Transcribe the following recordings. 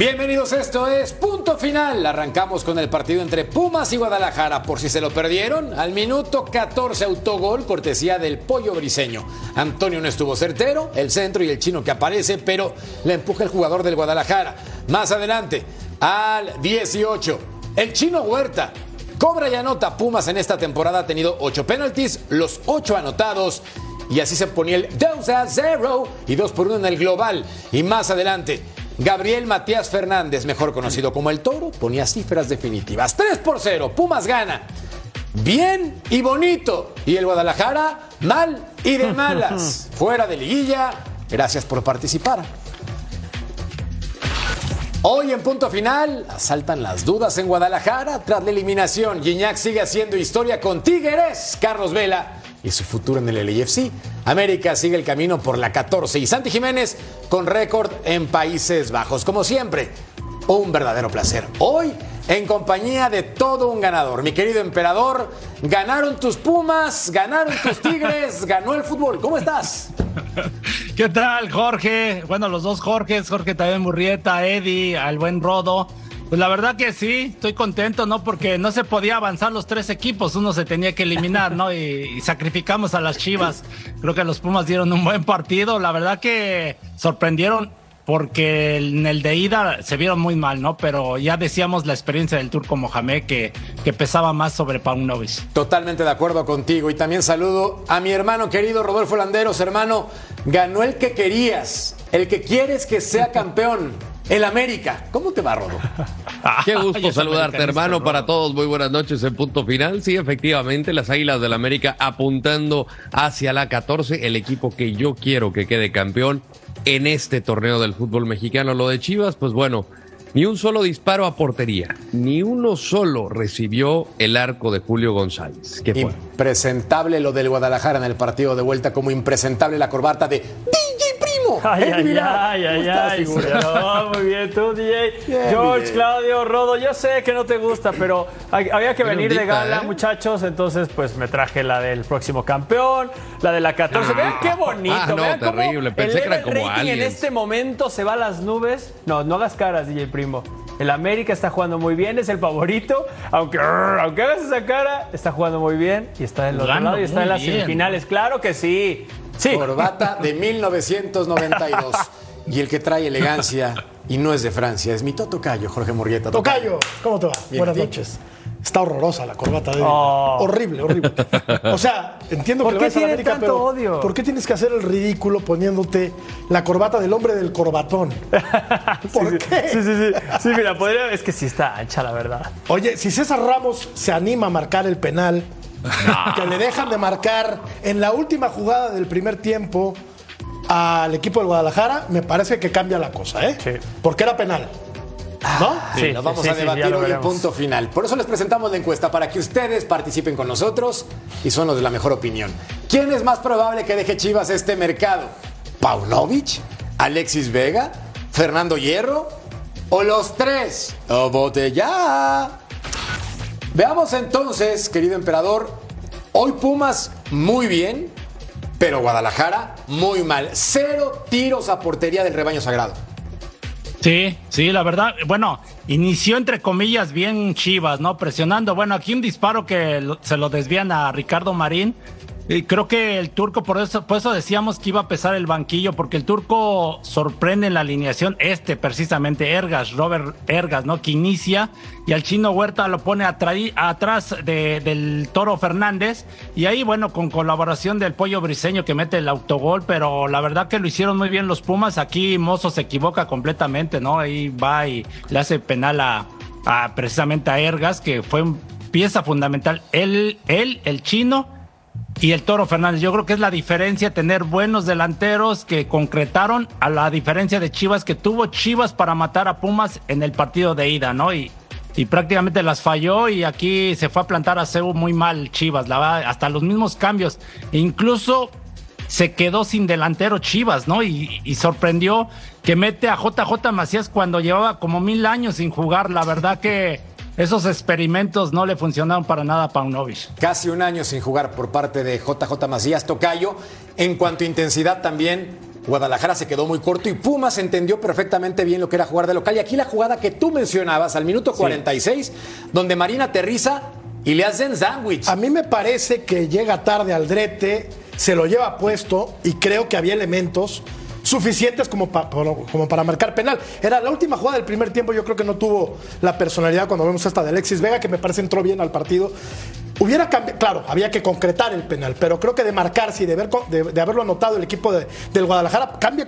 Bienvenidos, esto es Punto Final. Arrancamos con el partido entre Pumas y Guadalajara. Por si se lo perdieron, al minuto 14 autogol, cortesía del pollo briseño. Antonio no estuvo certero, el centro y el chino que aparece, pero le empuja el jugador del Guadalajara. Más adelante, al 18, el chino Huerta. Cobra y anota Pumas en esta temporada ha tenido 8 penaltis, los 8 anotados. Y así se ponía el 2 a 0 y 2 por 1 en el global. Y más adelante, Gabriel Matías Fernández, mejor conocido como el Toro, ponía cifras definitivas. 3 por 0, Pumas gana. Bien y bonito. Y el Guadalajara, mal y de malas. Fuera de liguilla. Gracias por participar. Hoy en punto final, asaltan las dudas en Guadalajara tras la eliminación. Gignac sigue haciendo historia con Tigres. Carlos Vela y su futuro en el LAFC. América sigue el camino por la 14 y Santi Jiménez con récord en Países Bajos. Como siempre, un verdadero placer. Hoy en compañía de todo un ganador. Mi querido emperador, ganaron tus Pumas, ganaron tus Tigres, ganó el fútbol. ¿Cómo estás? ¿Qué tal, Jorge? Bueno, los dos Jorges, Jorge también Murrieta, Eddie, al buen Rodo. Pues la verdad que sí, estoy contento, ¿no? Porque no se podía avanzar los tres equipos, uno se tenía que eliminar, ¿no? Y, y, sacrificamos a las Chivas. Creo que los Pumas dieron un buen partido. La verdad que sorprendieron porque en el de ida se vieron muy mal, ¿no? Pero ya decíamos la experiencia del turco Mohamed que, que pesaba más sobre Paunovic. Totalmente de acuerdo contigo. Y también saludo a mi hermano querido Rodolfo Landeros. Hermano, ganó el que querías, el que quieres que sea campeón. El América. ¿Cómo te va, Rodo? Qué gusto saludarte, hermano. Para todos, muy buenas noches en punto final. Sí, efectivamente, las Águilas del América apuntando hacia la 14, el equipo que yo quiero que quede campeón en este torneo del fútbol mexicano. Lo de Chivas, pues bueno, ni un solo disparo a portería, ni uno solo recibió el arco de Julio González. ¿Qué fue? Impresentable lo del Guadalajara en el partido de vuelta, como impresentable la corbata de Primo. Ay, ay, ay, ay, ay, no, muy bien, tú, DJ. Bien, George, bien. Claudio, Rodo, yo sé que no te gusta, pero había que venir de gala, ¿eh? muchachos, entonces pues me traje la del próximo campeón, la de la 14. Ah, vean qué bonito, ah, no, vean terrible. Pensé el que era como rating en este momento se va a las nubes. No, no hagas caras, DJ Primo. El América está jugando muy bien, es el favorito, aunque, aunque hagas esa cara, está jugando muy bien y está del otro lado y está en las bien. semifinales. Claro que sí. Sí. Corbata de 1992. y el que trae elegancia y no es de Francia, es mi Tocayo, Jorge Murrieta. Tocayo, ¿cómo te va? Bien, Buenas noches. Está horrorosa la corbata de Oh. Horrible, horrible. O sea, entiendo ¿Por que qué le vas a la tiene América, tanto pero odio? ¿por qué tienes que hacer el ridículo poniéndote la corbata del hombre del corbatón? ¿Por sí, qué? Sí, sí, sí. Sí, mira, podría. Es que sí está ancha, la verdad. Oye, si César Ramos se anima a marcar el penal, que le dejan de marcar en la última jugada del primer tiempo al equipo del Guadalajara, me parece que cambia la cosa, ¿eh? Sí. Porque era penal. ¿No? Sí, Lo vamos sí, a sí, debatir hoy punto final. Por eso les presentamos la encuesta para que ustedes participen con nosotros y son los de la mejor opinión. ¿Quién es más probable que deje Chivas este mercado? ¿Paunovic? ¿Alexis Vega? ¿Fernando Hierro? ¿O los tres? ¡O vote ya! Veamos entonces, querido emperador, hoy Pumas muy bien, pero Guadalajara muy mal. Cero tiros a portería del rebaño sagrado. Sí, sí, la verdad, bueno, inició entre comillas bien Chivas, ¿no? Presionando, bueno, aquí un disparo que se lo desvían a Ricardo Marín creo que el turco, por eso, por eso decíamos que iba a pesar el banquillo, porque el turco sorprende en la alineación, este precisamente, Ergas, Robert Ergas, ¿no? Que inicia y al chino Huerta lo pone atrás del Toro Fernández. Y ahí, bueno, con colaboración del Pollo Briseño que mete el autogol, pero la verdad que lo hicieron muy bien los Pumas. Aquí Mozo se equivoca completamente, ¿no? Ahí va y le hace penal a, precisamente a Ergas, que fue pieza fundamental. Él, él, el chino y el Toro Fernández. Yo creo que es la diferencia tener buenos delanteros que concretaron a la diferencia de Chivas que tuvo Chivas para matar a Pumas en el partido de ida, ¿no? Y, y prácticamente las falló y aquí se fue a plantar a Seu muy mal Chivas, la hasta los mismos cambios. E incluso se quedó sin delantero Chivas, ¿no? Y, y, sorprendió que mete a JJ Macías cuando llevaba como mil años sin jugar. La verdad que esos experimentos no le funcionaron para nada a Paunovic. Casi un año sin jugar por parte de JJ Macías Tocayo. En cuanto a intensidad también, Guadalajara se quedó muy corto y Pumas entendió perfectamente bien lo que era jugar de local. Y aquí la jugada que tú mencionabas al minuto 46, donde Marina aterriza y le hacen sándwich. A mí me parece que llega tarde al drete, se lo lleva puesto y creo que había elementos suficientes como, para marcar penal. Era la última jugada del primer tiempo, yo creo que no tuvo la personalidad cuando vemos esta de Alexis Vega, que me parece entró bien al partido. Hubiera cambiado, claro, había que concretar el penal, pero creo que de marcarse y de, de, haberlo anotado el equipo del Guadalajara cambia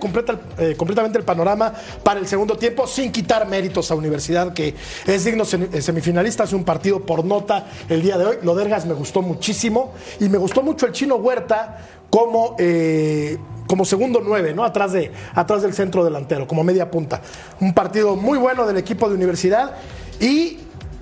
eh, completamente el panorama para el segundo tiempo, sin quitar méritos a Universidad, que es digno eh, semifinalista, hace un partido por nota el día de hoy. Lo Dergas me gustó muchísimo y me gustó mucho el chino Huerta como eh, como segundo nueve, ¿no? Atrás, de, atrás del centro delantero, como media punta. Un partido muy bueno del equipo de universidad y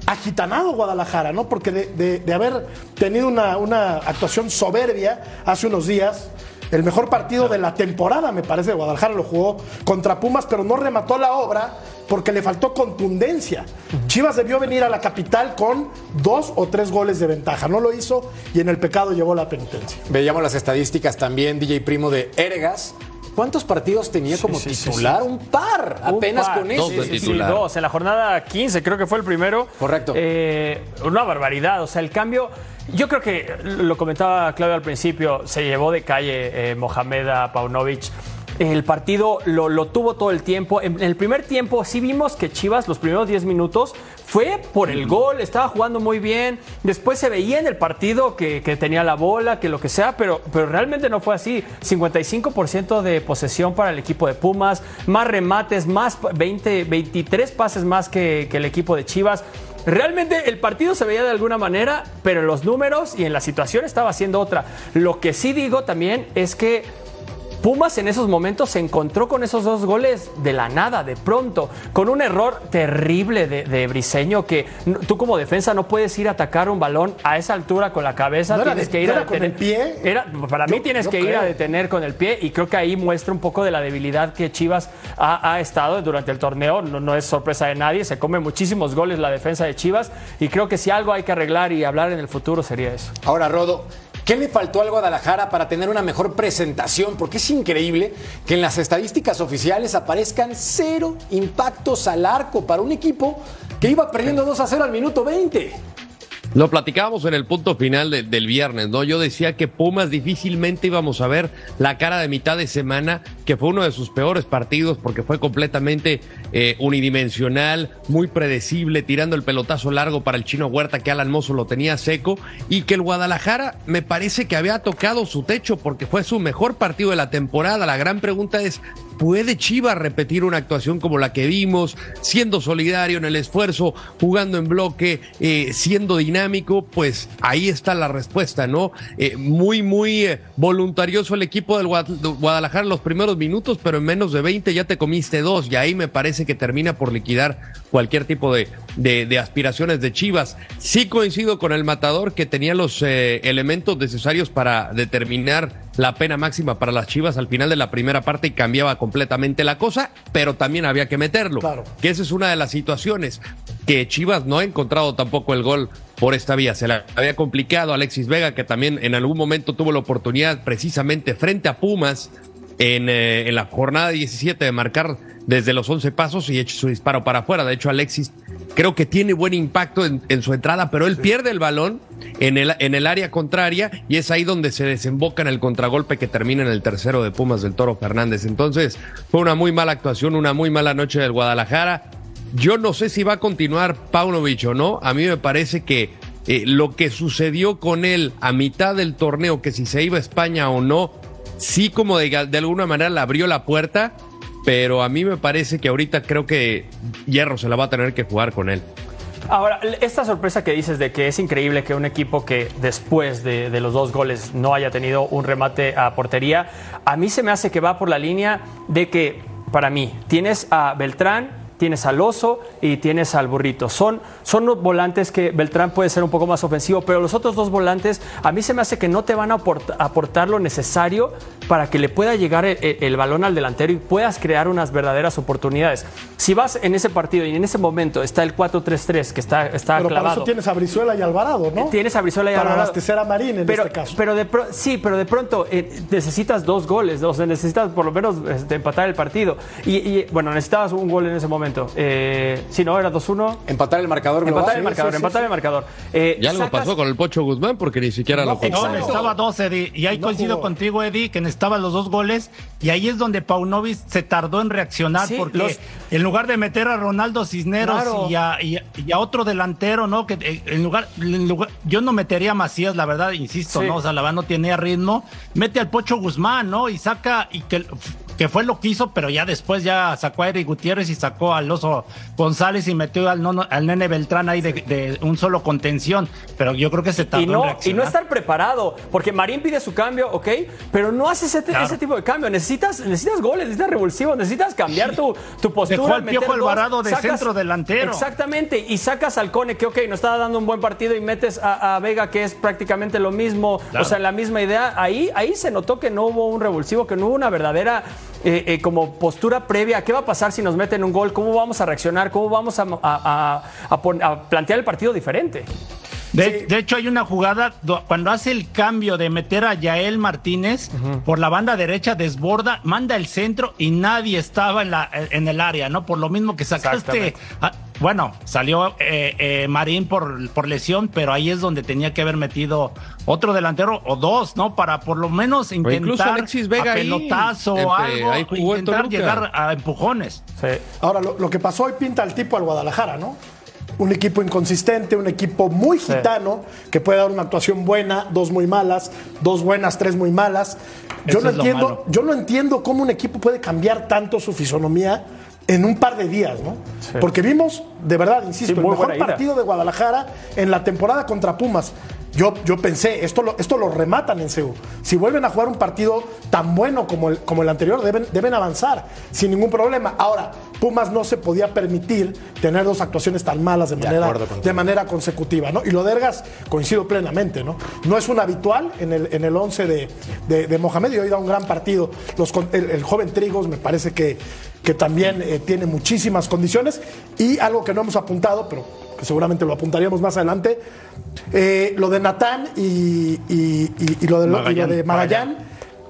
agitanado Guadalajara, ¿no? Porque de, haber tenido una, una, actuación soberbia hace unos días, el mejor partido de la temporada, me parece, Guadalajara lo jugó contra Pumas, pero no remató la obra porque le faltó contundencia. Chivas debió venir a la capital con dos o tres goles de ventaja. No lo hizo y en el pecado llevó la penitencia. Veíamos las estadísticas también, DJ Primo de Ergas. ¿Cuántos partidos tenía como titular? Un par, apenas con eso. Dos, dos, en la jornada 15 creo que fue el primero. Correcto. Eh, una barbaridad, o sea, el cambio yo creo que lo comentaba Claudio al principio, se llevó de calle eh, Mohamed a Paunovic. El partido lo, tuvo todo el tiempo. En, el primer tiempo sí vimos que Chivas, los primeros 10 minutos, fue por el gol, estaba jugando muy bien. Después se veía en el partido que, tenía la bola, que lo que sea, pero, pero realmente no fue así. 55% de posesión para el equipo de Pumas, más remates, más 20, 23 pases más que, que el equipo de Chivas. Realmente el partido se veía de alguna manera, pero en los números y en la situación estaba haciendo otra. Lo que sí digo también es que Pumas en esos momentos se encontró con esos dos goles de la nada, de pronto, con un error terrible de, Briseño que tú como defensa no puedes ir a atacar un balón a esa altura con la cabeza, tienes que ir a detener. Con el pie? Era, para mí tienes que ir a detener con el pie y creo que ahí muestra un poco de la debilidad que Chivas ha, estado durante el torneo. No, no, es sorpresa de nadie, se come muchísimos goles la defensa de Chivas y creo que si algo hay que arreglar y hablar en el futuro sería eso. Ahora, Rodo, ¿Qué le faltó al Guadalajara para tener una mejor presentación? Porque es increíble que en las estadísticas oficiales aparezcan cero impactos al arco para un equipo que iba perdiendo 2 a 0 al minuto 20. Lo platicábamos en el punto final del viernes, ¿no? Yo decía que Pumas difícilmente íbamos a ver la cara de mitad de semana, que fue uno de sus peores partidos porque fue completamente eh, unidimensional, muy predecible, tirando el pelotazo largo para el chino Huerta que Alan Mozo lo tenía seco y que el Guadalajara me parece que había tocado su techo porque fue su mejor partido de la temporada. La gran pregunta es, ¿Puede Chivas repetir una actuación como la que vimos, siendo solidario en el esfuerzo, jugando en bloque, eh, siendo dinámico? Pues ahí está la respuesta, ¿no? Eh, muy, muy voluntarioso el equipo del Guadalajara en los primeros minutos, pero en menos de 20 ya te comiste dos y ahí me parece que termina por liquidar cualquier tipo de, de, aspiraciones de Chivas. Sí coincido con el matador que tenía los elementos necesarios para determinar la pena máxima para las Chivas al final de la primera parte y cambiaba completamente la cosa, pero también había que meterlo. Claro. Que esa es una de las situaciones que Chivas no ha encontrado tampoco el gol por esta vía. Se la había complicado Alexis Vega, que también en algún momento tuvo la oportunidad precisamente frente a Pumas en, eh, en la jornada 17 de marcar desde los 11 pasos y eche su disparo para afuera. De hecho, Alexis creo que tiene buen impacto en, su entrada, pero él pierde el balón en el, en el área contraria y es ahí donde se desemboca en el contragolpe que termina en el tercero de Pumas del Toro Fernández. Entonces, fue una muy mala actuación, una muy mala noche del Guadalajara. Yo no sé si va a continuar Paunovic o no. A mí me parece que eh, lo que sucedió con él a mitad del torneo, que si se iba a España o no, sí como de, de alguna manera le abrió la puerta pero a mí me parece que ahorita creo que Hierro se la va a tener que jugar con él. Ahora, esta sorpresa que dices de que es increíble que un equipo que después de, de, los dos goles no haya tenido un remate a portería, a mí se me hace que va por la línea de que, para mí, tienes a Beltrán, tienes al oso y tienes al burrito. Son, son volantes que Beltrán puede ser un poco más ofensivo, pero los otros dos volantes a mí se me hace que no te van a aportar, lo necesario para que le pueda llegar el, balón al delantero y puedas crear unas verdaderas oportunidades. Si vas en ese partido y en ese momento está el 4-3-3 que está, está pero clavado. eso tienes a Brizuela y Alvarado, ¿no? Tienes a Brizuela y Alvarado. Para abastecer a Marín en pero, este caso. Pero de sí, pero de pronto eh, necesitas dos goles, o sea, necesitas por lo menos este, empatar el partido. Y, y, bueno, necesitabas un gol en ese momento. Eh, si no, era 2-1. Empatar el marcador. Empatar el marcador, empatar el marcador. Eh, ya lo pasó con el Pocho Guzmán porque ni siquiera lo No, necesitaba dos, Eddie. Y ahí coincido contigo, Eddie, que necesitaba los dos goles. Y ahí es donde Paunovic se tardó en reaccionar porque en lugar de meter a Ronaldo Cisneros y, a, otro delantero, ¿no? Que eh, en lugar, yo no metería a Macías, la verdad, insisto, ¿no? O sea, la verdad no tenía ritmo. Mete al Pocho Guzmán, ¿no? Y saca, y que que fue lo que hizo, pero ya después ya sacó a Eric Gutiérrez y sacó al Oso González y metió al, al nene Beltrán ahí de, un solo contención. Pero yo creo que se tardó y no, en Y no estar preparado, porque Marín pide su cambio, ok, pero no hace ese, tipo de cambio. Necesitas, necesitas goles, necesitas revulsivos, necesitas cambiar tu, tu postura. Dejó al Piojo Alvarado de centro delantero. Exactamente, y sacas al Cone, que ok, nos estaba dando un buen partido, y metes a, Vega, que es prácticamente lo mismo, o sea, la misma idea. Ahí, ahí se notó que no hubo un revulsivo, que no hubo una verdadera eh, eh, como postura previa, ¿qué va a pasar si nos meten un gol? ¿Cómo vamos a reaccionar? ¿Cómo vamos a, plantear el partido diferente? De, hecho, hay una jugada cuando hace el cambio de meter a Yael Martínez por la banda derecha, desborda, manda el centro y nadie estaba en, la, en el área, ¿no? Por lo mismo que sacaste. bueno, salió eh, eh, Marín por, por lesión, pero ahí es donde tenía que haber metido otro delantero o dos, ¿no? Para por lo menos intentar Alexis Vega pelotazo o algo, intentar llegar a empujones. Ahora, lo, lo que pasó hoy pinta al tipo al Guadalajara, ¿no? Un equipo inconsistente, un equipo muy gitano, que puede dar una actuación buena, dos muy malas, dos buenas, tres muy malas. Yo no, entiendo, yo no entiendo cómo un equipo puede cambiar tanto su fisonomía en un par de días, ¿no? Porque vimos, de verdad, insisto, el mejor partido de Guadalajara en la temporada contra Pumas. Yo, yo pensé, esto lo, esto lo rematan en Seúl. Si vuelven a jugar un partido tan bueno como el, como el anterior, deben, deben avanzar sin ningún problema. Ahora, Pumas no se podía permitir tener dos actuaciones tan malas de manera, de, manera consecutiva, ¿no? Y lo de Ergas coincido plenamente, ¿no? No es un habitual en el, en el 11 de, de, Mohamed y hoy da un gran partido. Los, el, joven Trigos me parece que, que también eh, tiene muchísimas condiciones y algo que no hemos apuntado, pero que seguramente lo apuntaríamos más adelante, eh, lo de Natán y, lo de, Magallán.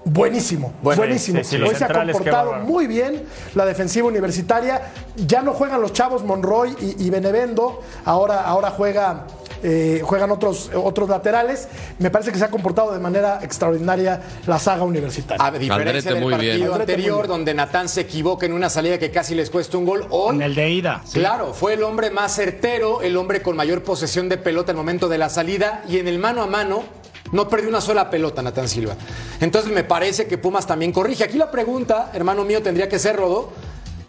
Buenísimo, buenísimo. Hoy se ha comportado muy bien la defensiva universitaria. Ya no juegan los chavos Monroy y, Benevendo, ahora, ahora juega eh, juegan otros, otros laterales. Me parece que se ha comportado de manera extraordinaria la saga universitaria. A diferencia del partido anterior, donde Natán se equivoca en una salida que casi les cuesta un gol, hoy. En el de ida. Claro, fue el hombre más certero, el hombre con mayor posesión de pelota en el momento de la salida y en el mano a mano no perdió una sola pelota, Natán Silva. Entonces me parece que Pumas también corrige. Aquí la pregunta, hermano mío, tendría que ser, Rodo,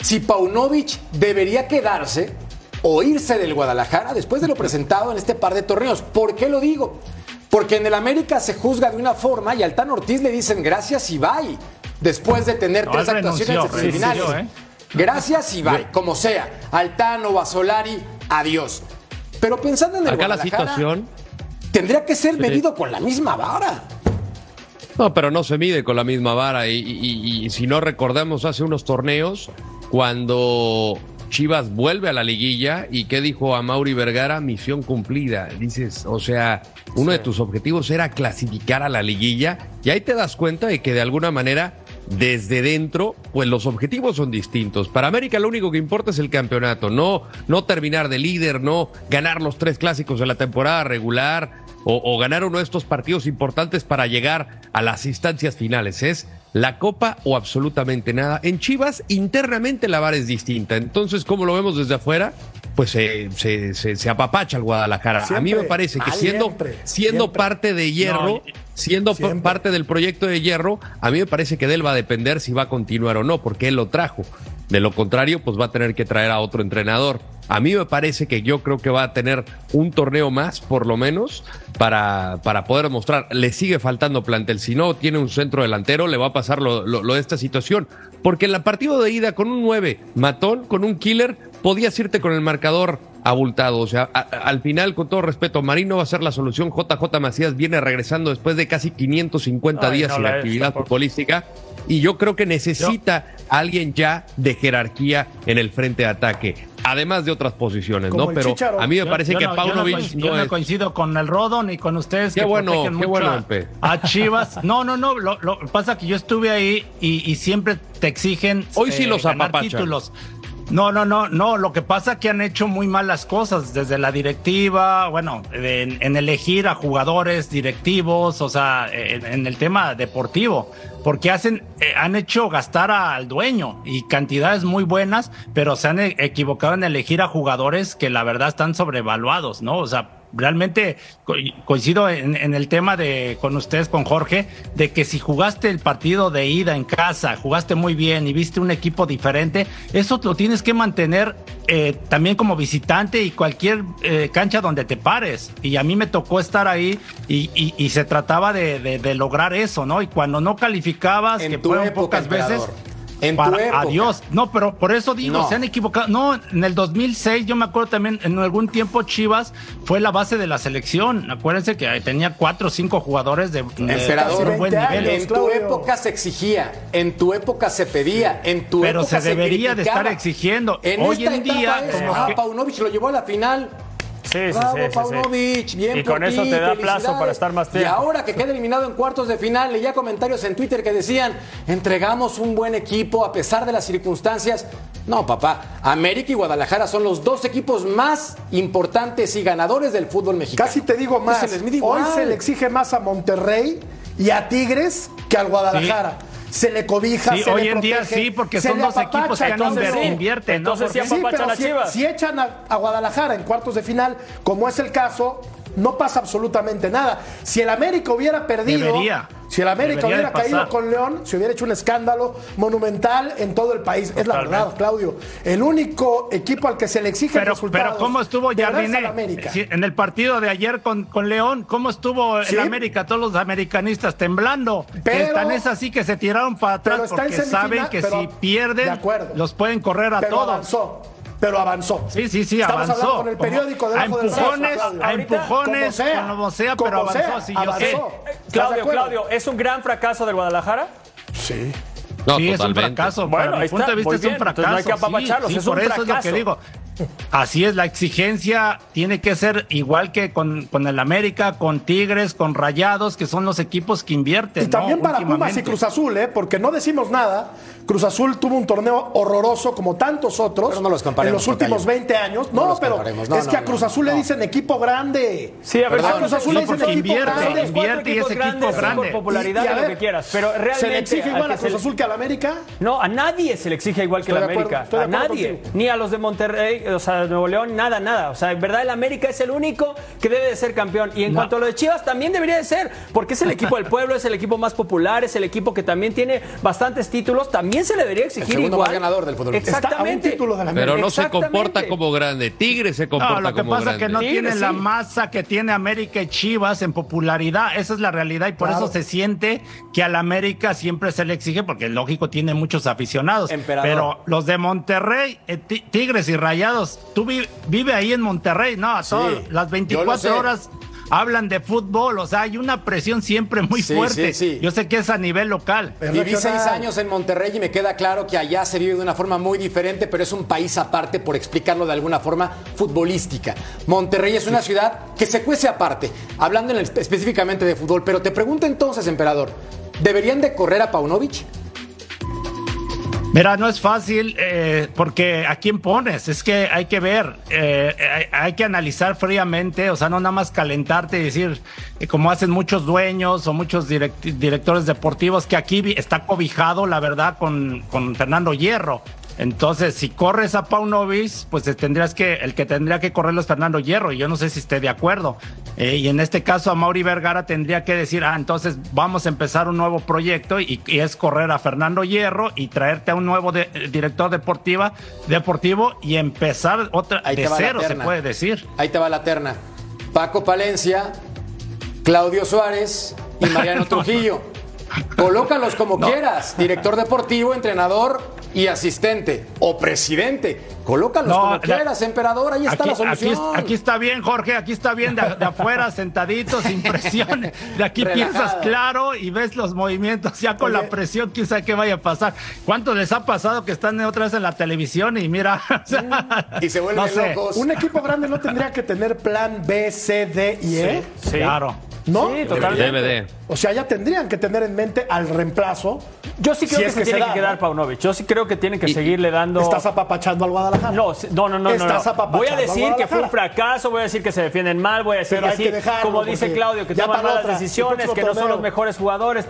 si Paunovic debería quedarse o irse del Guadalajara después de lo presentado en este par de torneos. ¿Por qué lo digo? Porque en el América se juzga de una forma y al Tan Ortiz le dicen gracias y bye, después de tener tres actuaciones semifinales. ¿eh? Gracias y bye, como sea. Altano o a Solari, adiós. Pero pensando en el Acá la situación tendría que ser medido con la misma vara. No, pero no se mide con la misma vara. y si no recordamos hace unos torneos, cuando Chivas vuelve a la liguilla y ¿qué dijo a Mauri Vergara? Misión cumplida. Dices, o sea, uno de tus objetivos era clasificar a la liguilla y ahí te das cuenta de que de alguna manera desde dentro, pues los objetivos son distintos. Para América lo único que importa es el campeonato, no, no terminar de líder, no ganar los tres clásicos de la temporada regular o, o ganar uno de estos partidos importantes para llegar a las instancias finales. Es la copa o absolutamente nada. En Chivas, internamente la vara es distinta. Entonces, ¿cómo lo vemos desde afuera? Pues se, se, se, se apapacha el Guadalajara. a mí me parece que siendo, siempre, siendo siempre. parte de hierro, No, siendo parte del proyecto de hierro, a mí me parece que de él va a depender si va a continuar o no, porque él lo trajo. De lo contrario, pues va a tener que traer a otro entrenador. A mí me parece que yo creo que va a tener un torneo más, por lo menos, para, para poder mostrar. Le sigue faltando plantel. Si no tiene un centro delantero, le va a pasar lo, lo- lo de esta situación. Porque en la partido de ida, con un 9 matón, con un killer, podías irte con el marcador abultado. O sea, a- al final, con todo respeto, Marino va a ser la solución. JJ Macías viene regresando después de casi 550 Ay, días no sin es, actividad futbolística. Y yo creo que necesita alguien ya de jerarquía en el frente de ataque. Además de otras posiciones, Como ¿no? Pero Chicharo. a mí me parece yo que no- yo no coinc- no, yo no es- coincido con el Rodo ni con ustedes Qué que bueno, qué bueno, a- a, Chivas. No, no, no. Lo, lo que pasa es que yo estuve ahí y, y siempre te exigen Hoy sí los ganar apapachan. títulos. No, no, no, no. Lo que pasa es que han hecho muy malas cosas desde la directiva, bueno, en, en elegir a jugadores directivos, o sea, en, el tema deportivo, porque hacen, eh, han hecho gastar al dueño y cantidades muy buenas, pero se han e- equivocado en elegir a jugadores que la verdad están sobrevaluados, ¿no? O sea, realmente co- coincido en, en el tema de con ustedes, con Jorge, de que si jugaste el partido de ida en casa, jugaste muy bien y viste un equipo diferente, eso lo tienes que mantener eh, también como visitante y cualquier eh, cancha donde te pares. Y a mí me tocó estar ahí y, y- y se trataba de, de- de lograr eso, ¿no? Y cuando no calificabas, En que fueron pocas veces. En tu época. Adiós. No, pero por eso digo, No. se han equivocado. No, en el 2006, yo me acuerdo también, en algún tiempo Chivas fue la base de la selección. Acuérdense que tenía cuatro o cinco jugadores de, de buen 20 nivel. En tu Claudio. época se exigía, en tu época se pedía, en tu Pero época se debería de criticaba. estar exigiendo. En Hoy esta en etapa día, es, como ah, que- Paunovic lo llevó a la final. Sí, sí, Bravo, sí, sí, sí. Paunovic, bien Y por con eso te da plazo para estar más Y tiempo. ahora que queda eliminado en cuartos de final, leía comentarios en Twitter que decían, entregamos un buen equipo a pesar de las circunstancias. No, papá, América y Guadalajara son los dos equipos más importantes y ganadores del fútbol mexicano. Casi te digo más. Se les mide Hoy se le exige más a Monterrey y a Tigres que al Guadalajara. Se le cobija, Sí, se hoy le en día sí, porque son dos equipos que entonces sí. invierten, ¿no? Entonces sí Porque- Sí, pero a si, si echan a, a Guadalajara en cuartos de final, como es el caso, no pasa absolutamente nada. Si el América hubiera perdido, Debería. si el América hubiera caído con León, se hubiera hecho un escándalo monumental en todo el país. Es la verdad, Claudio. El único equipo al que se le exige Pero, resultados. pero ¿cómo estuvo Jardiné? En el partido de ayer con, con León, ¿cómo estuvo Sí. el América? Todos los americanistas temblando. Pero- tan es así que se tiraron para atrás porque saben que pero- si pierden, los pueden correr a pero todos. avanzó. Pero avanzó. Sí, sí, sí, Estamos avanzó. hablando con el periódico a del brazo, empujones, Claudio. a empujones, como sea, como sea, pero como avanzó. sea, sí, yo sé. avanzó. ¿Estás de Claudio? Claudio, ¿es un gran fracaso del Guadalajara? Sí. No, sí, es un totalmente. fracaso. Bueno, Para mi punto de vista es un fracaso. Entonces no hay que apapacharlos, Sí, sí, es un por eso es lo fracaso. que digo. Así es, la exigencia tiene que ser igual que con, con el América, con Tigres, con Rayados, que son los equipos que invierten. Y también ¿no? para Pumas y. Cruz Azul, ¿eh? porque no decimos nada. Cruz Azul tuvo un torneo horroroso como tantos otros Pero no los comparemos, en los últimos Tocayo. 20 años. No No, los pero. No, es que a Cruz Azul no. le dicen equipo grande. Sí, a ver, A Cruz Azul le dicen equipo invierte, grande. Invierte y equipos es equipo grande. por popularidad Y- y a y lo ver, que quieras. Pero realmente. ¿Se le exige al igual a Cruz Azul que al América? No, a nadie se le exige igual que acuerdo, América. a nadie. contigo. Ni a los de Monterrey, o sea, Nuevo León, nada, nada. O sea, en verdad el América es el único que debe de ser campeón. Y en No. cuanto a lo de Chivas, también debería de ser. Porque es el equipo del pueblo, es el equipo más popular, es el equipo que también tiene bastantes títulos. También se le debería exigir segundo igual. más ganador del fútbol mexicano. Está a un Exactamente. de. Pero no se comporta como grande. Tigre se comporta No, lo que como pasa es que no tiene sí. la masa que tiene América y Chivas en popularidad. Esa es la realidad y por Claro. eso se siente que al América siempre se le exige, porque lógico tiene muchos aficionados. Emperador. Pero los de Monterrey, eh, Ti- Tigres y Rayados, tú vi- vive ahí en Monterrey, ¿no? Sí, todas las yo lo 24 sé. horas. Hablan de fútbol, o sea, hay una presión siempre muy Sí, fuerte. sí, sí. Yo sé que es a nivel local. Viví regional. seis años en Monterrey y me queda claro que allá se vive de una forma muy diferente, pero es un país aparte, por explicarlo de alguna forma, futbolística. Monterrey es una ciudad que se cuece aparte, hablando en el- específicamente de fútbol. Pero te pregunto entonces, emperador, ¿deberían de correr a Paunovic? Mira, no es fácil eh, porque a quién pones, es que hay que ver, eh, hay, que analizar fríamente, o sea, no nada más calentarte y decir, eh, como hacen muchos dueños o muchos directores deportivos, que aquí está cobijado, la verdad, con, con Fernando Hierro. Entonces, si corres a Paunovic, pues tendrías que, el que tendría que correrlo es Fernando Hierro, y yo no sé si esté de acuerdo. Eh, y en este caso, a Mauri Vergara tendría que decir, ah, entonces vamos a empezar un nuevo proyecto y, es correr a Fernando Hierro y traerte a un nuevo director deportiva, deportivo y empezar otra de cero, se puede decir. Ahí te va la terna. Paco Palencia, Claudio Suárez y Mariano Trujillo. Colócalos como quieras, director deportivo, entrenador y asistente o presidente. Colócalos como quieras, emperador, ahí está la solución. Aquí, está bien, Jorge, aquí está bien de, afuera, sentadito, sin presión. De aquí piensas claro y ves los movimientos ya con la presión, quién sabe qué vaya a pasar. ¿Cuánto les ha pasado que están otra vez en la televisión y mira? y se vuelven locos. Un equipo grande no tendría que tener plan B, C, D y E. Sí, claro. ¿No? Sí, totalmente. O sea, ya tendrían que tener en mente al reemplazo. Yo sí creo que, se tiene que quedar Paunovic. Yo sí creo que tiene que seguirle dando. ¿Estás apapachando al Guadalajara? No, no, no, no. Estás apapachando Voy a decir que fue un fracaso, voy a decir que se defienden mal, voy a decir que sí, como dice Claudio, que toman malas decisiones, que no son los mejores jugadores,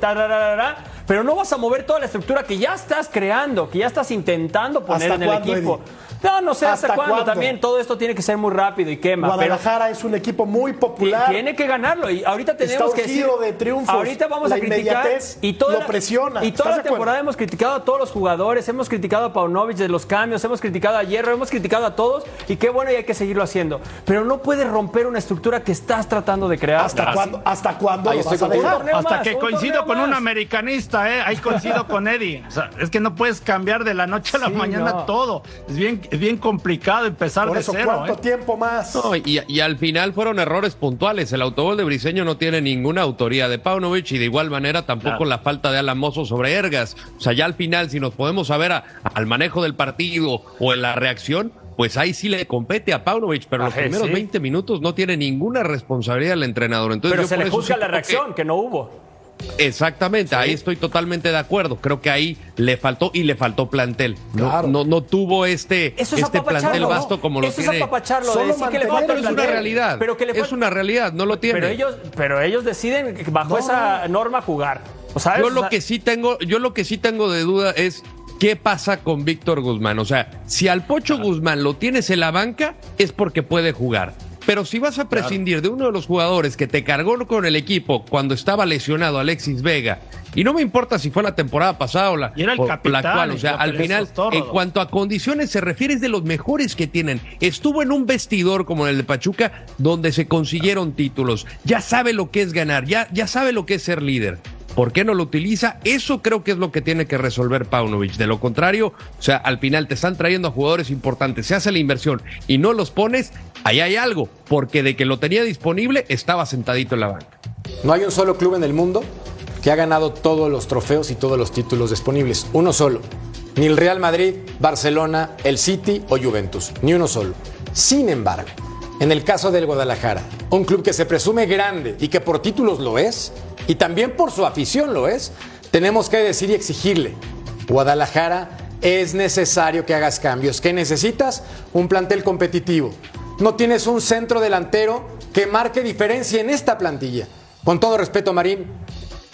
pero no vas a mover toda la estructura que ya estás creando, que ya estás intentando poner en el equipo. No, no sé hasta, cuándo? También todo esto tiene que ser muy rápido y quema. Guadalajara es un equipo muy popular. Tiene que ganarlo y ahorita tenemos que decir, de triunfos. Ahorita vamos a criticar y todo lo presiona. Y toda la temporada hemos criticado a todos los jugadores, hemos criticado a Paunovic de los cambios, hemos criticado a Hierro, hemos criticado a todos y qué bueno y hay que seguirlo haciendo. Pero no puedes romper una estructura que estás tratando de crear. ¿Hasta cuándo? ¿Hasta cuándo lo vas a dejar? Hasta que coincido con un americanista, ¿eh? Ahí coincido con Eddie. O sea, es que no puedes cambiar de la noche a la mañana todo. Es bien, es bien complicado empezar Por de eso, cero. ¿Cuánto ¿eh? tiempo más? y, al final fueron errores puntuales. El autogol de Briseño no tiene ninguna autoría de Paunovic y de igual manera tampoco la falta de Alamoso sobre Ergas. O sea, ya al final, si nos podemos saber al manejo del partido o en la reacción, pues ahí sí le compete a Paunovic, pero los primeros 20 minutos no tiene ninguna responsabilidad el entrenador. Entonces, pero se le juzga la reacción, que no hubo. Exactamente, ahí estoy totalmente de acuerdo. Creo que ahí le faltó y le faltó plantel. No, no, tuvo este, este plantel vasto como lo Eso tiene. Es apapacharlo, Solo que le pero es una realidad. Pero que le Es una realidad, no lo tiene. Pero ellos, pero ellos deciden bajo esa norma jugar. Yo lo que sí tengo, yo lo que sí tengo de duda es ¿Qué pasa con Víctor Guzmán? O sea, si al Pocho Guzmán lo tienes en la banca, es porque puede jugar. Pero si vas a prescindir de uno de los jugadores que te cargó con el equipo cuando estaba lesionado Alexis Vega, y no me importa si fue la temporada pasada o la, actual, o sea, al final, en cuanto a condiciones se refiere es de los mejores que tienen. Estuvo en un vestidor como el de Pachuca donde se consiguieron títulos. Ya sabe lo que es ganar, ya, ya sabe lo que es ser líder. ¿Por qué no lo utiliza? Eso creo que es lo que tiene que resolver Paunovic. De lo contrario, o sea, al final te están trayendo a jugadores importantes, se hace la inversión y no los pones, ahí hay algo, porque de que lo tenía disponible estaba sentadito en la banca. No hay un solo club en el mundo que ha ganado todos los trofeos y todos los títulos disponibles. Uno solo. Ni el Real Madrid, Barcelona, el City o Juventus. Ni uno solo. Sin embargo, en el caso del Guadalajara, un club que se presume grande y que por títulos lo es, y también por su afición lo es, tenemos que decir y exigirle, Guadalajara, es necesario que hagas cambios. ¿Qué necesitas? Un plantel competitivo. No tienes un centro delantero que marque diferencia en esta plantilla. Con todo respeto, Marín,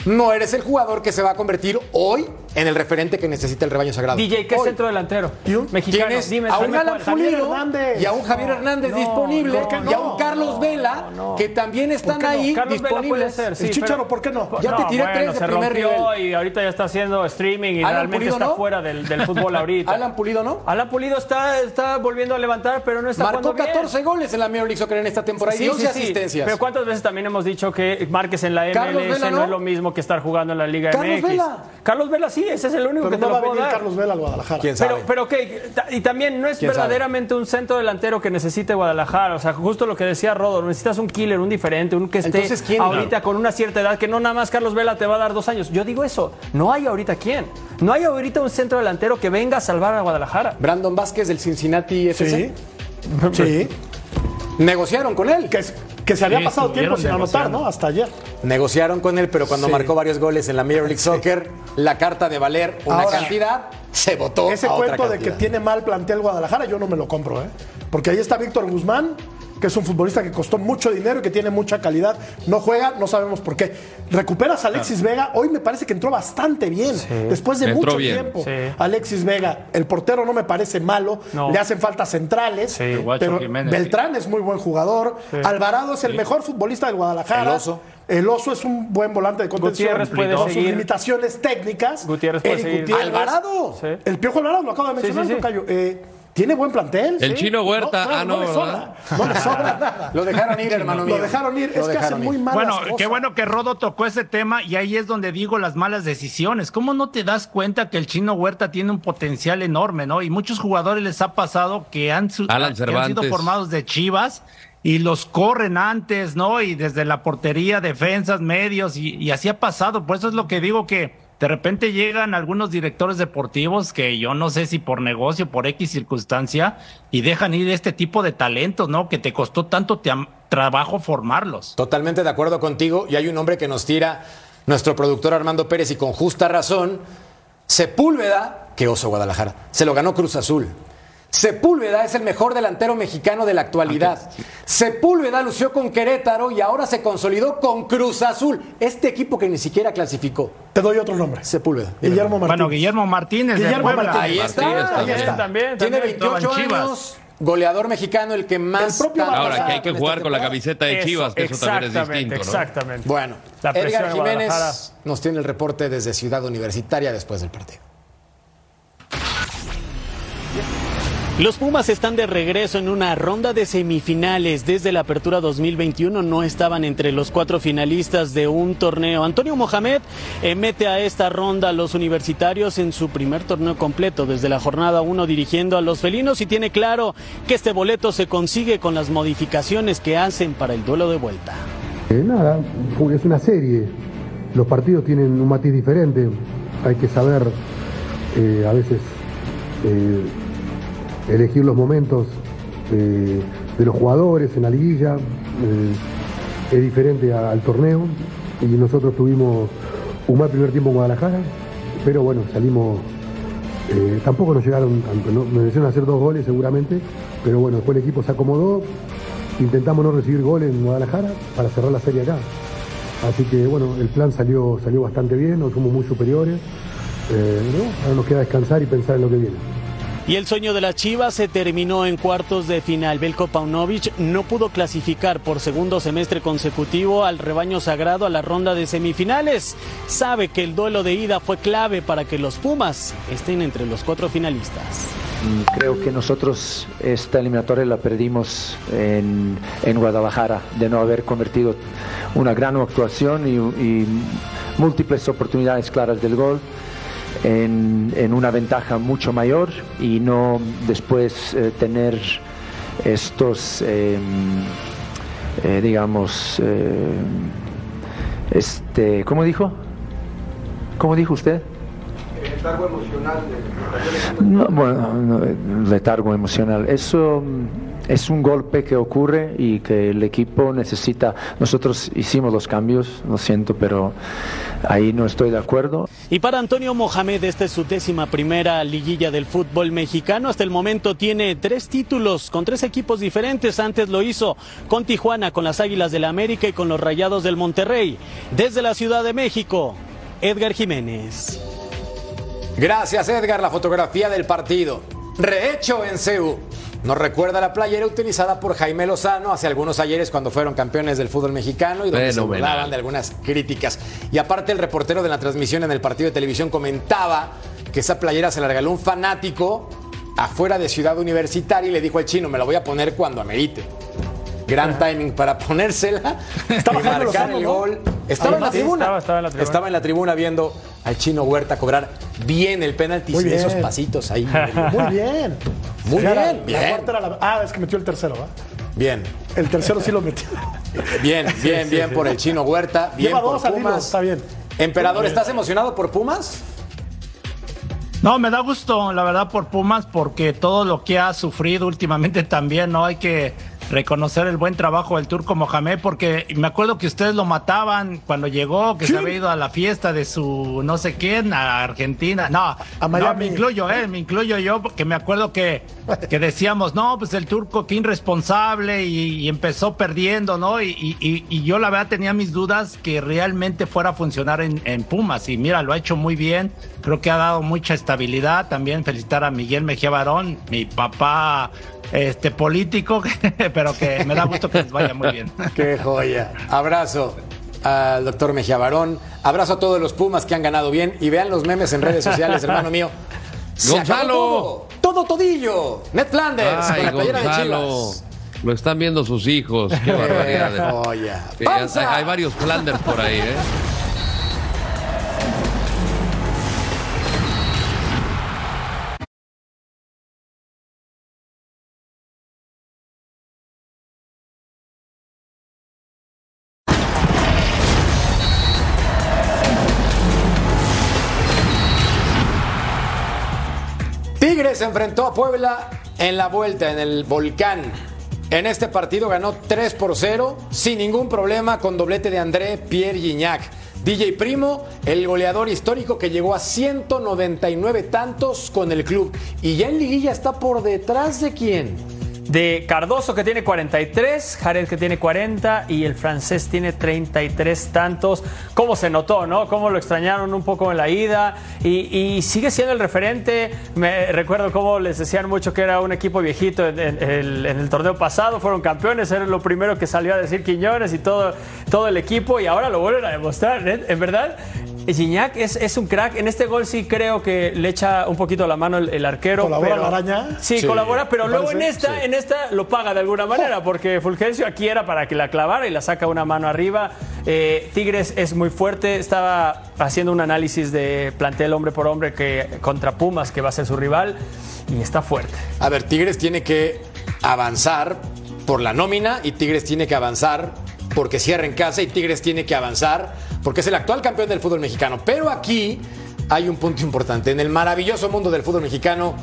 no eres el jugador que se va a convertir hoy en el referente que necesita el rebaño sagrado. DJ, ¿qué centro delantero? Mexicano. Tienes Dime, a un Alan Pulido y a un Javier Hernández disponible y a un Carlos Vela que también están ahí Carlos disponibles. Vela ser, sí, el ¿por qué no? Ya te tiré tres de se primer nivel. y ahorita ya está haciendo streaming y realmente está fuera del, fútbol ahorita. Alan Pulido no. Alan Pulido está, está volviendo a levantar, pero no está Marcó 14 goles en la Major League Soccer en esta temporada y 11 asistencias. Pero ¿cuántas veces también hemos dicho que marques en la MLS no es lo mismo que estar jugando en la Liga Carlos Vela. Carlos Vela sí, ese es el único que te va a venir Carlos Vela al Guadalajara. Pero, pero que, y también no es verdaderamente un centro delantero que necesite Guadalajara. O sea, justo lo que decía Rodo, necesitas un killer, un diferente, un que esté ahorita con una cierta edad, que no nada más Carlos Vela te va a dar dos años. Yo digo eso, no hay ahorita quién. No hay ahorita un centro delantero que venga a salvar a Guadalajara. Brandon Vázquez del Cincinnati FC. Sí. sí. Negociaron con él. Que es Que se había pasado tiempo sin anotar, ¿no? Hasta ayer. Negociaron con él, pero cuando marcó varios goles en la Major League Soccer, la carta de valer una cantidad se votó. Ese cuento de que tiene mal plantel Guadalajara, yo no me lo compro, ¿eh? Porque ahí está Víctor Guzmán, que es un futbolista que costó mucho dinero y que tiene mucha calidad. No juega, no sabemos por qué. Recuperas a Alexis Vega, hoy me parece que entró bastante bien, después de mucho tiempo. Alexis Vega, el portero no me parece malo, le hacen falta centrales, pero Beltrán es muy buen jugador. Alvarado es el mejor futbolista del Guadalajara. El oso. El oso es un buen volante de contención. Gutiérrez puede con seguir. sus limitaciones técnicas. Gutiérrez puede Eric seguir. Gutiérrez. Alvarado. El Piojo Alvarado lo acabo de mencionar, sí, sí. Tocayo. Eh, tiene buen plantel. El sí. Chino Huerta, No, ah, no, no, le sobra. No le sobra nada. Lo dejaron ir, hermano mío. Lo dejaron ir. Lo es que hace dejaron muy malas Bueno, cosas. qué bueno que Rodo tocó ese tema y ahí es donde digo las malas decisiones. ¿Cómo no te das cuenta que el chino Huerta tiene un potencial enorme, no? Y muchos jugadores les ha pasado que han, su- Alan que han sido formados de Chivas y los corren antes, ¿no? Y desde la portería, defensas, medios, y, y así ha pasado. Por eso es lo que digo que de repente llegan algunos directores deportivos que yo no sé si por negocio, por X circunstancia, y dejan ir este tipo de talentos, ¿no? Que te costó tanto trabajo formarlos. Totalmente de acuerdo contigo. Y hay un hombre que nos tira nuestro productor Armando Pérez y con justa razón. Sepúlveda, que oso Guadalajara, se lo ganó Cruz Azul. Sepúlveda es el mejor delantero mexicano de la actualidad. Sepúlveda lució con Querétaro y ahora se consolidó con Cruz Azul. Este equipo que ni siquiera clasificó. Te doy otro nombre. Sepúlveda. Guillermo Martínez. Bueno, Guillermo Martínez Guillermo. Ahí está, Martínez ahí está. También, Tiene también. 28 Estaba en Chivas. años, goleador mexicano, el que más. El propio gana- Ahora que hay que jugar con la camiseta de Eso, Chivas, que eso también es exactamente, distinto, ¿no? Exactamente. Bueno, Edgar Jiménez nos tiene el reporte desde Ciudad Universitaria después del partido. Los Pumas están de regreso en una ronda de semifinales. Desde la apertura 2021 no estaban entre los cuatro finalistas de un torneo. Antonio Mohamed eh, mete a esta ronda a los universitarios en su primer torneo completo desde la jornada 1 dirigiendo a los felinos y tiene claro que este boleto se consigue con las modificaciones que hacen para el duelo de vuelta. Eh, nada, es una serie. Los partidos tienen un matiz diferente. Hay que saber eh, a veces eh, elegir los momentos de los jugadores en la liguilla. eh, es diferente al torneo. Y nosotros tuvimos un mal primer tiempo en Guadalajara, pero bueno, salimos. eh, tampoco nos llegaron, ¿no? nos hicieron hacer dos goles seguramente, pero bueno, después el equipo se acomodó, intentamos no recibir goles en Guadalajara para cerrar la serie acá. Así que bueno, el plan salió, salió bastante bien, nos fuimos muy superiores. Eh. Ahora nos queda descansar y pensar en lo que viene. Y el sueño de las Chivas se terminó en cuartos de final. Belko Paunovic no pudo clasificar por segundo semestre consecutivo al rebaño sagrado a la ronda de semifinales. Sabe que el duelo de ida fue clave para que los Pumas estén entre los cuatro finalistas. Mm, Creo que nosotros esta eliminatoria la perdimos en, Guadalajara, de no haber convertido una gran actuación y, y múltiples oportunidades claras del gol en, en una ventaja mucho mayor y no después eh, tener estos, eh, eh, digamos, eh, este, ¿cómo dijo? ¿Cómo dijo usted? No, bueno, no, letargo emocional. Eso mm, es un golpe que ocurre y que el equipo necesita. Nosotros hicimos los cambios, lo siento, pero ahí no estoy de acuerdo. Y para Antonio Mohamed, esta es su décima primera liguilla del fútbol mexicano. Hasta el momento tiene tres títulos con tres equipos diferentes. Antes lo hizo con Tijuana, con las Águilas del la América y con los Rayados del Monterrey. Desde la Ciudad de México, Edgar Jiménez. Gracias, Edgar. La fotografía del partido. Rehecho en CEU. Nos recuerda la playera utilizada por Jaime Lozano hace algunos ayeres cuando fueron campeones del fútbol mexicano y donde se burlaban de algunas críticas. Y aparte, el reportero de la transmisión en el partido de televisión comentaba que esa playera se la regaló un fanático afuera de Ciudad Universitaria y le dijo al chino: Me la voy a poner cuando amerite. Gran timing para ponérsela Estaba y marcar el ¿no? gol. Estaba en la tribuna. estaba- estaba en la tribuna. Estaba en la tribuna viendo al chino Huerta cobrar bien el penalti Muy sin bien. esos pasitos ahí. Muy bien. Muy bien, la bien. cuarta era la- ah, es que metió el tercero, ¿va? Bien, El tercero sí lo metió. bien, bien, bien por el chino Huerta, bien Lleva por Pumas. está bien. Emperador, ¿estás emocionado por Pumas? No, me da gusto, la verdad, por Pumas, porque todo lo que ha sufrido últimamente también, ¿no? Hay que reconocer el buen trabajo del turco Mohamed, porque me acuerdo que ustedes lo mataban cuando llegó, que se había ido a la fiesta de su no sé quién, a Argentina. No, A no, me incluyo, eh, me incluyo yo, porque me acuerdo que, que decíamos, no, pues el turco, qué irresponsable, y, y empezó perdiendo, ¿no? Y, y- y- y yo la verdad tenía mis dudas que realmente fuera a funcionar en, en Pumas, y mira, lo ha hecho muy bien, creo que ha dado mucha estabilidad. También felicitar a Miguel Mejía Barón, mi papá este político, pero que me da gusto que les vaya muy bien. Qué joya. Abrazo al doctor Mejía Barón. Abrazo a todos los Pumas que han ganado bien. Y vean los memes en redes sociales, hermano mío. Se Gonzalo. todo. Todo todillo. Ned Flanders con Ay, la playera de. Chivas. Lo están viendo sus hijos. Qué barbaridad. Qué hay varios Flanders por ahí, ¿eh? Se enfrentó a Puebla en la vuelta, en el volcán. En este partido ganó 3 por 0, sin ningún problema, con doblete de André Pierre Gignac. DJ Primo, el goleador histórico que llegó a 199 tantos con el club. Y ya en liguilla está por detrás de quién? De Cardoso que tiene 43, Jared que tiene 40 y el francés tiene 33 tantos. ¿Cómo se notó, no? Cómo lo extrañaron un poco en la ida y, sigue siendo el referente. Me recuerdo cómo les decían mucho que era un equipo viejito en, en el, en el torneo pasado, fueron campeones, era lo primero que salió a decir Quiñones y todo, todo el equipo y ahora lo vuelven a demostrar. ¿eh? En verdad, Gignac es, es un crack. En este gol sí creo que le echa un poquito la mano el, el arquero. ¿Colabora pero- la araña? Sí, Sí, colabora, pero luego en esta, en esta lo paga de alguna manera, porque Fulgencio aquí era para que la clavara y la saca una mano arriba. Eh, Tigres es muy fuerte, estaba haciendo un análisis de plantel hombre por hombre que contra Pumas, que va a ser su rival, y está fuerte. A ver, Tigres tiene que avanzar por la nómina y Tigres tiene que avanzar porque cierra en casa y Tigres tiene que avanzar porque es el actual campeón del fútbol mexicano. Pero aquí hay un punto importante. En el maravilloso mundo del fútbol mexicano,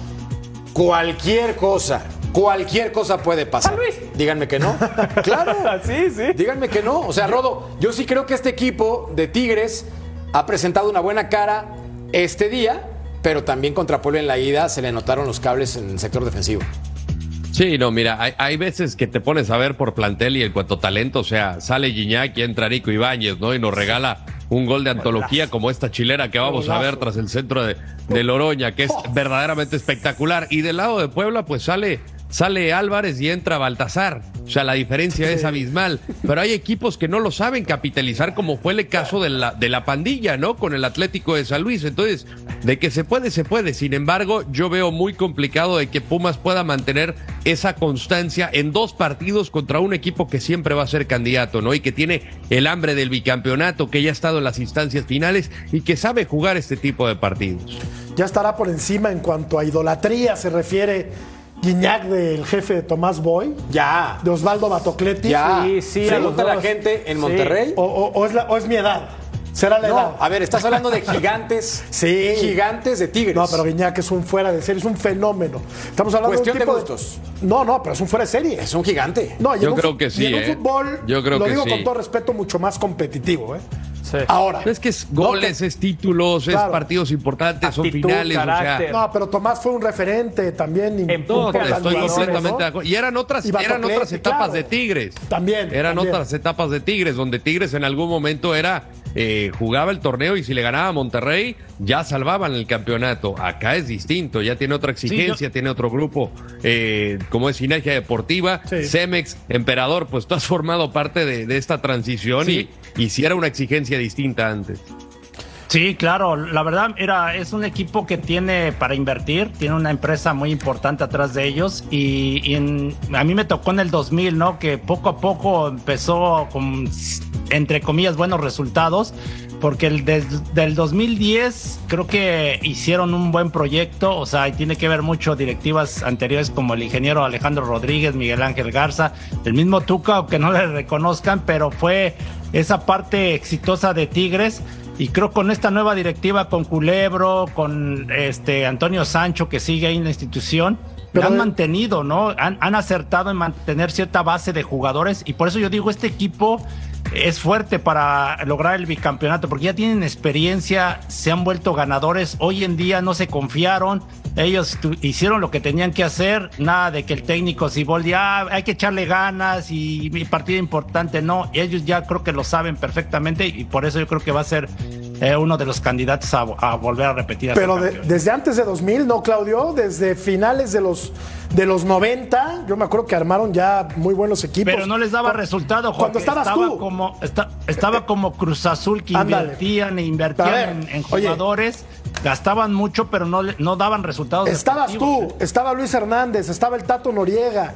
cualquier cosa, cualquier cosa puede pasar. Luis. Díganme que no. Claro. Sí, sí. Díganme que no. O sea, Rodo, yo sí creo que este equipo de Tigres ha presentado una buena cara este día, pero también contra Puebla en la ida se le notaron los cables en el sector defensivo. Sí, no, mira, hay, hay veces que te pones a ver por plantel y en cuanto a talento, o sea, sale Gignac y entra Nico Ibáñez, ¿no? Y nos regala un gol de antología como esta chilera que vamos a ver tras el centro de, de Loroña, que es verdaderamente espectacular. Y del lado de Puebla, pues sale, sale Álvarez y entra Baltasar. O sea, la diferencia es abismal. Pero hay equipos que no lo saben capitalizar, como fue el caso de la, de la pandilla, ¿no? Con el Atlético de San Luis. Entonces, de que se puede, se puede. Sin embargo, yo veo muy complicado de que Pumas pueda mantener esa constancia en dos partidos contra un equipo que siempre va a ser candidato, ¿no? Y que tiene el hambre del bicampeonato, que ya ha estado en las instancias finales y que sabe jugar este tipo de partidos. Ya estará por encima en cuanto a idolatría se refiere Guiñac del jefe de Tomás Boy, Ya. de Osvaldo Batocletti. Ya. Sí, sí, a Pregunta los a la gente en Sí. Monterrey. O, o- o es la- o es mi edad. Será la edad. A ver, estás hablando de gigantes. Sí. Gigantes de Tigres. No, pero Guiñac es un fuera de serie, es un fenómeno. Estamos hablando Cuestión de un de tipo gustos. No, no, pero es un fuera de serie. Es un gigante. No, Yo un creo que sí, y en un ¿eh? fútbol, Yo creo lo que digo sí. con todo respeto, mucho más competitivo, ¿eh? Sí. Ahora. Es que es goles, es títulos, es partidos importantes, son finales, carácter. o sea. No, pero Tomás fue un referente también. En un gran estoy completamente ¿no? de acuerdo. Y eran otras, Y eran otras etapas claro. de Tigres. También, Eran también. otras etapas de Tigres, donde Tigres en algún momento era eh, jugaba el torneo y si le ganaba a Monterrey, ya salvaban el campeonato. Acá es distinto, ya tiene otra exigencia, tiene otro grupo, eh, como es Sinergia Deportiva, Sí. Cemex, Emperador, pues tú has formado parte de, de esta transición Sí. y, y si era una exigencia distinta antes. Sí, claro, la verdad era es un equipo que tiene para invertir, tiene una empresa muy importante atrás de ellos y, y en- a mí me tocó en el 2000, ¿no? Que poco a poco empezó con entre comillas buenos resultados, porque el des- del 2010 creo que hicieron un buen proyecto, o sea, y tiene que ver mucho directivas anteriores como el ingeniero Alejandro Rodríguez, Miguel Ángel Garza, el mismo Tuca, aunque no le reconozcan, pero fue esa parte exitosa de Tigres y creo con esta nueva directiva con Culebro, con este Antonio Sancho que sigue ahí en la institución, Pero han mantenido, ¿no? Han, han acertado en mantener cierta base de jugadores y por eso yo digo, este equipo es fuerte para lograr el bicampeonato, porque ya tienen experiencia, se han vuelto ganadores, hoy en día no se confiaron, ellos hicieron lo que tenían que hacer, nada de que el técnico Siboldi, ah, hay que echarle ganas y mi partido importante, no, ellos ya creo que lo saben perfectamente y por eso yo creo que va a ser eh, uno de los candidatos a, volver a repetir. Pero desde antes de 2000, ¿no, Claudio? Desde finales de los, de los 90, yo me acuerdo que armaron ya muy buenos equipos. Pero no les daba resultado, Jorge. Cuando estabas estaba tú. Como, estaba como Cruz Azul que invertían e invertían en, jugadores. Gastaban mucho, pero no, no daban resultados. Estabas tú, estaba Luis Hernández, estaba el Tato Noriega.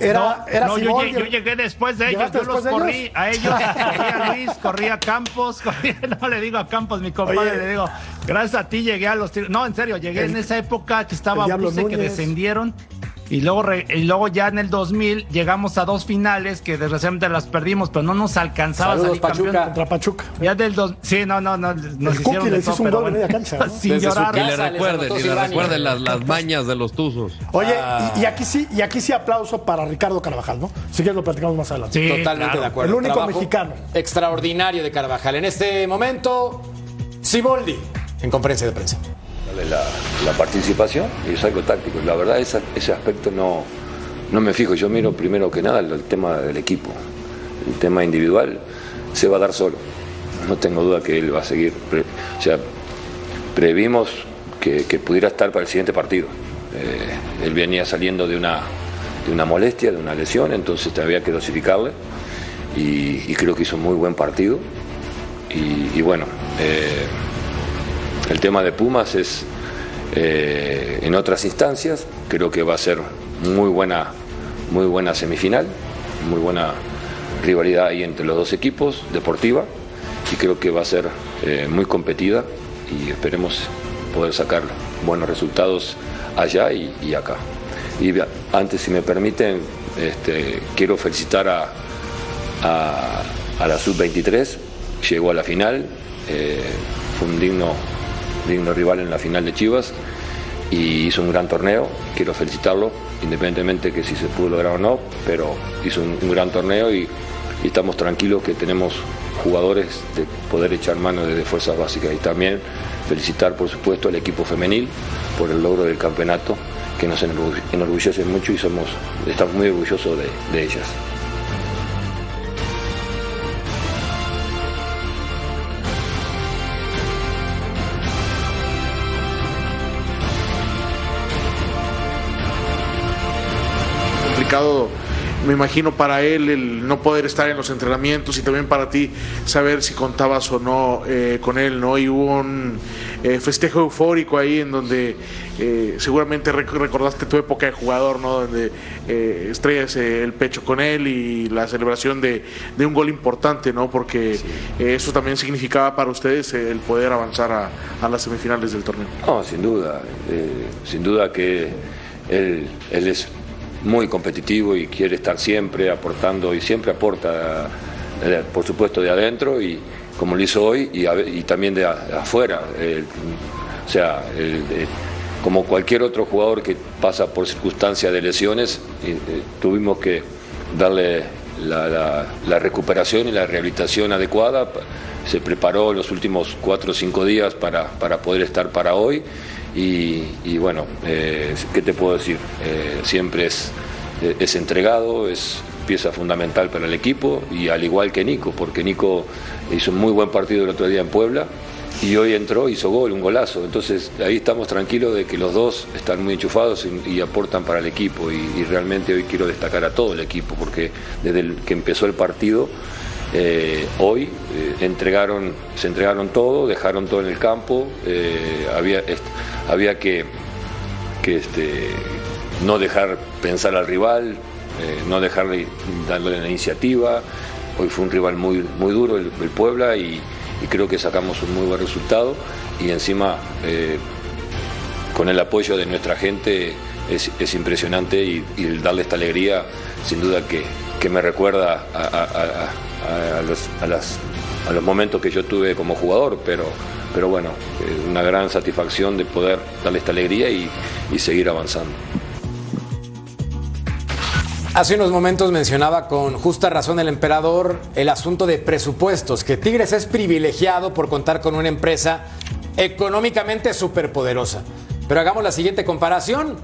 Era, no, yo, llegué, después de ellos, yo los corrí a ellos, corría Luis, corría Campos, no le digo a Campos, mi compadre, le digo, gracias a ti llegué a los. No, en serio, llegué en esa época que estaba Buse, que descendieron y luego, y luego ya en el 2000 llegamos a dos finales que desgraciadamente las perdimos, pero no nos alcanzaba Saludos, salir Pachuca. campeón contra Pachuca. Ya del dos, sí, no, no, no, nos el hicieron de todo, hizo un gol en media cancha, ¿no? sin llorar. Y le recuerden, y le recuerden las, las mañas de los tuzos. Oye, ah. y, aquí sí, y aquí sí aplauso para Ricardo Carvajal, ¿no? Si quieres lo platicamos más adelante. Sí, Totalmente de acuerdo. El único mexicano. Extraordinario de Carvajal. En este momento, Siboldi, en conferencia de prensa. La, la participación y es algo táctico. La verdad, ese, aspecto no, no me fijo, yo miro primero que nada el, tema del equipo. El tema individual se va a dar solo. No tengo duda que él va a seguir. o sea, previmos que, pudiera estar para el siguiente partido. Eh, él venía saliendo de una, de una molestia, de una lesión, entonces había que dosificarle. Y, creo que hizo un muy buen partido. Y, bueno, eh, el tema de Pumas es eh, en otras instancias, creo que va a ser muy buena muy buena semifinal, muy buena rivalidad ahí entre los dos equipos, deportiva, y creo que va a ser eh, muy competida y esperemos poder sacar buenos resultados allá y, acá. Y antes, si me permiten, este, quiero felicitar a, la Sub-23, llegó a la final, eh, fue un digno, digno rival en la final de Chivas y hizo un gran torneo, quiero felicitarlo, independientemente que si se pudo lograr o no, pero hizo un, gran torneo y, estamos tranquilos que tenemos jugadores de poder echar mano desde fuerzas básicas y también felicitar por supuesto al equipo femenil por el logro del campeonato que nos enorgullece mucho y somos, estamos muy orgullosos de ellas. Me imagino, para él el no poder estar en los entrenamientos y también para ti saber si contabas o no eh, con él, ¿no? Y hubo un eh, festejo eufórico ahí en donde eh, seguramente recordaste tu época de jugador, ¿no? Donde estrellas el pecho con él y la celebración de, un gol importante, ¿no? Porque eso también significaba para ustedes el poder avanzar a, a, las semifinales del torneo. No, sin duda, sin duda que él, él es muy competitivo y quiere estar siempre aportando y siempre aporta, eh, por supuesto, de adentro y como lo hizo hoy y, también de, afuera. o sea, como cualquier otro jugador que pasa por circunstancias de lesiones, eh, tuvimos que darle la, recuperación y la rehabilitación adecuada. Se preparó los últimos cuatro o cinco días para, para poder estar para hoy y, bueno, eh, ¿qué te puedo decir? Eh, siempre es, es entregado, es pieza fundamental para el equipo y al igual que Nico, porque Nico hizo un muy buen partido el otro día en Puebla y hoy entró, hizo gol, un golazo. Entonces ahí estamos tranquilos de que los dos están muy enchufados y, aportan para el equipo y, realmente hoy quiero destacar a todo el equipo porque desde el que empezó el partido eh, hoy eh, entregaron, se entregaron todo, dejaron todo en el campo, eh, había, había que, este, no dejar pensar al rival, no dejarle darle la iniciativa. Hoy fue un rival muy, muy duro el, Puebla y, creo que sacamos un muy buen resultado y encima con el apoyo de nuestra gente es, impresionante y, darle esta alegría sin duda que, me recuerda a a, los, a, las, a los momentos que yo tuve como jugador, pero, pero bueno, una gran satisfacción de poder darle esta alegría y, seguir avanzando. Hace unos momentos mencionaba con justa razón el emperador el asunto de presupuestos, que Tigres es privilegiado por contar con una empresa económicamente superpoderosa. Pero hagamos la siguiente comparación.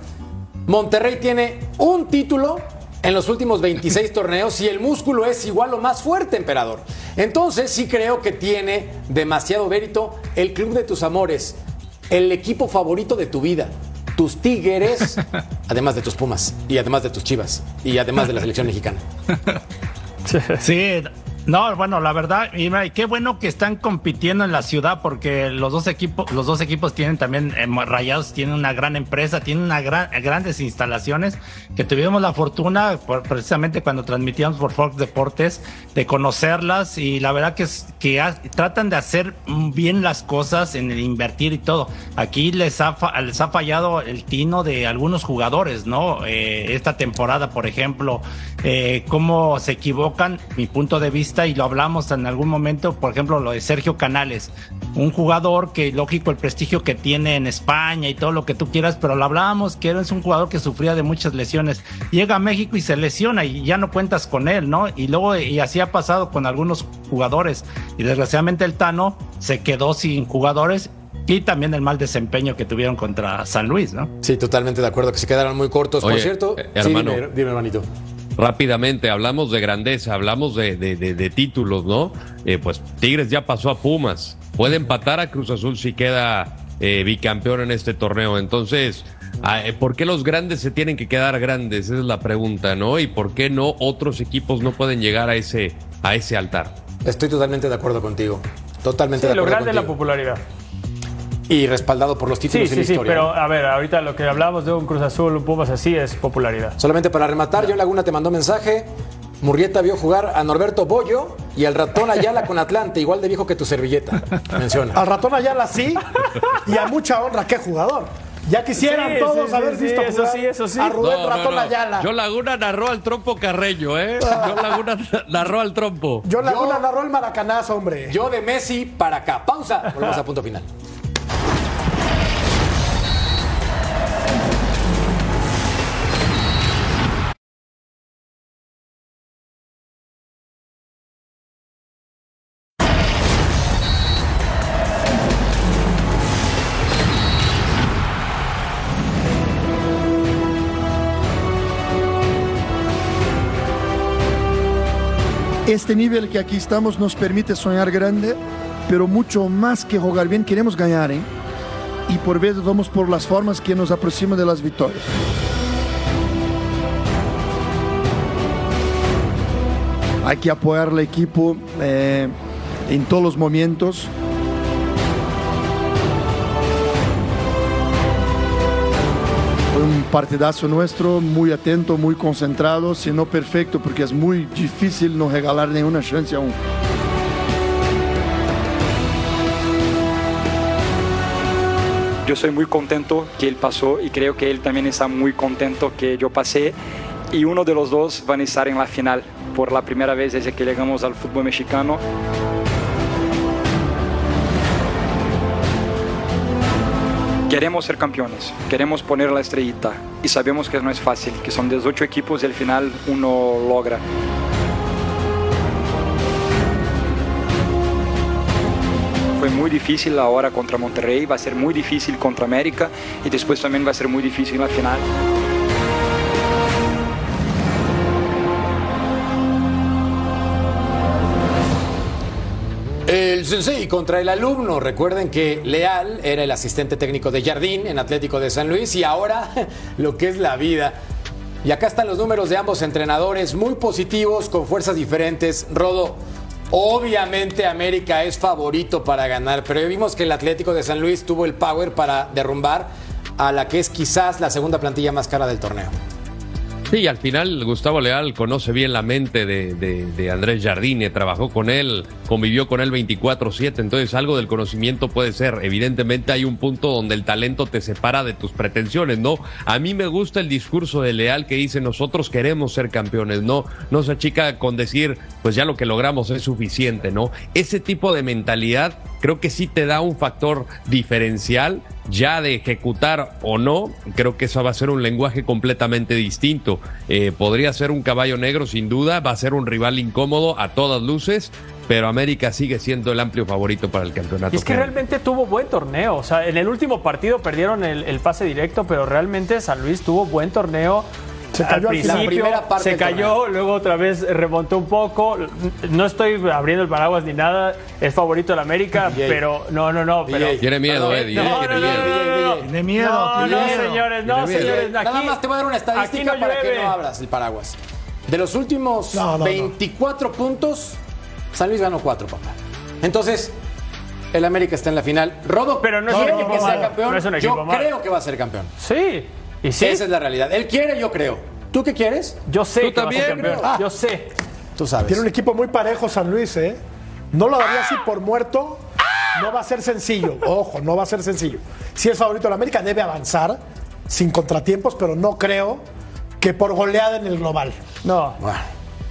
Monterrey tiene un título en los últimos 26 torneos y el músculo es igual o más fuerte, emperador. Entonces sí creo que tiene demasiado mérito el club de tus amores, el equipo favorito de tu vida tus Tigres, además de tus Pumas, y además de tus Chivas, y además de la selección mexicana. Sí, no, bueno, la verdad, y qué bueno que están compitiendo en la ciudad porque los dos equipos, los dos equipos tienen también eh, Rayados tienen una gran empresa, tienen una gran, grandes instalaciones que tuvimos la fortuna precisamente cuando transmitíamos por Fox Deportes de conocerlas y la verdad que es que tratan de hacer bien las cosas en el invertir y todo. Aquí les ha les ha fallado el tino de algunos jugadores, ¿no? Eh, esta temporada, por ejemplo, eh, cómo se equivocan, mi punto de vista y lo hablamos en algún momento, por ejemplo, lo de Sergio Canales, un jugador que lógico el prestigio que tiene en España y todo lo que tú quieras, pero lo hablábamos que es un jugador que sufría de muchas lesiones. Llega a México y se lesiona y ya no cuentas con él, ¿no? Y luego, y así ha pasado con algunos jugadores. Y desgraciadamente el Tano se quedó sin jugadores y también el mal desempeño que tuvieron contra San Luis, ¿no? Sí, totalmente de acuerdo, que se quedaron muy cortos. Por cierto, eh, hermano, dime, hermanito. Rápidamente, hablamos de grandeza, hablamos de, títulos, ¿no? Eh, pues Tigres ya pasó a Pumas. Puede empatar a Cruz Azul si queda eh, bicampeón en este torneo. Entonces, ah, eh, ¿por qué los grandes se tienen que quedar grandes? Esa es la pregunta, ¿no? Y por qué no otros equipos no pueden llegar a ese, a ese altar. Estoy totalmente de acuerdo contigo. Totalmente de acuerdo. Lo grande es la popularidad. Y respaldado por los títulos sí, sí, Sí, pero a ver, ahorita lo que hablamos de un Cruz Azul, un Pumas así es popularidad. Solamente para rematar, John Laguna te mandó mensaje. Murrieta vio jugar a Norberto Bollo y al ratón Ayala con Atlante, igual de viejo que tu servilleta. Menciona. Al ratón Ayala sí, y a mucha honra, qué jugador. Ya quisieran todos haber visto eso sí, eso sí. a Rubén Ratón Ayala. Yo Laguna narró al trompo Carreño, ¿eh? Yo Laguna narró al trompo. Yo Laguna narró el maracanazo, hombre. Yo de Messi para acá. Pausa. Volvemos a punto final. Este nivel que aquí estamos nos permite soñar grande, pero mucho más que jugar bien, queremos ganar. ¿eh? Y por veces vamos por las formas que nos aproximan de las victorias. Hay que apoyar al equipo eh, en todos los momentos. Un partidazo nuestro, muy atento, muy concentrado, si no perfecto, porque es muy difícil no regalar ninguna chance aún. Yo soy muy contento que él pasó y creo que él también está muy contento que yo pasé y uno de los dos van a estar en la final por la primera vez desde que llegamos al fútbol mexicano. Queremos ser campeones, queremos poner la estrellita y sabemos que no es fácil, que son 18 equipos y al final uno logra. Fue muy difícil ahora contra Monterrey, va a ser muy difícil contra América y después también va a ser muy difícil la final. Sensei contra el alumno. Recuerden que Leal era el asistente técnico de Jardín en Atlético de San Luis y ahora lo que es la vida. Y acá están los números de ambos entrenadores, muy positivos, con fuerzas diferentes. Rodo, obviamente América es favorito para ganar, pero vimos que el Atlético de San Luis tuvo el power para derrumbar a la que es quizás la segunda plantilla más cara del torneo. Sí, al final Gustavo Leal conoce bien la mente de, Andrés Jardine, trabajó con él, convivió con él 24/7, entonces algo del conocimiento puede ser. Evidentemente hay un punto donde el talento te separa de tus pretensiones, ¿no? A mí me gusta el discurso de Leal que dice nosotros queremos ser campeones, ¿no? No se achica con decir pues ya lo que logramos es suficiente, ¿no? Ese tipo de mentalidad creo que sí te da un factor diferencial ya de ejecutar o no, creo que eso va a ser un lenguaje completamente distinto. Eh, podría ser un caballo negro sin duda, va a ser un rival incómodo a todas luces, pero América sigue siendo el amplio favorito para el campeonato. Y es que realmente tuvo buen torneo, o sea, en el último partido perdieron el, el pase directo, pero realmente San Luis tuvo buen torneo. Se cayó al principio, La primera parte se cayó, luego otra vez remontó un poco. No estoy abriendo el paraguas ni nada, es favorito del América, DJ. pero no, no, no, pero. Tiene miedo, Perdón, Eddie. no, eh, no, tiene no, miedo. no, no, no. Tiene miedo. No, tiene no, miedo. señores, no, señores. Nada aquí- más te voy a dar una estadística no para que no abras el paraguas. De los últimos No, no, no. 24 puntos, San Luis ganó 4, papá. Entonces, el América está en la final. Rodo, Pero no es un equipo que sea malo. campeón. No es un equipo yo malo. creo que va a ser campeón. Sí, y sí. Esa es la realidad. Él quiere, yo creo. ¿Tú qué quieres? Yo sé Tú que va a ser también, campeón. creo. Yo sé. Tú sabes. Tiene un equipo muy parejo San Luis, ¿eh? No lo daría así por muerto. No va a ser sencillo. Ojo, no va a ser sencillo. Si es favorito de la América, debe avanzar sin contratiempos, pero no creo que por goleada en el global. No. Bueno,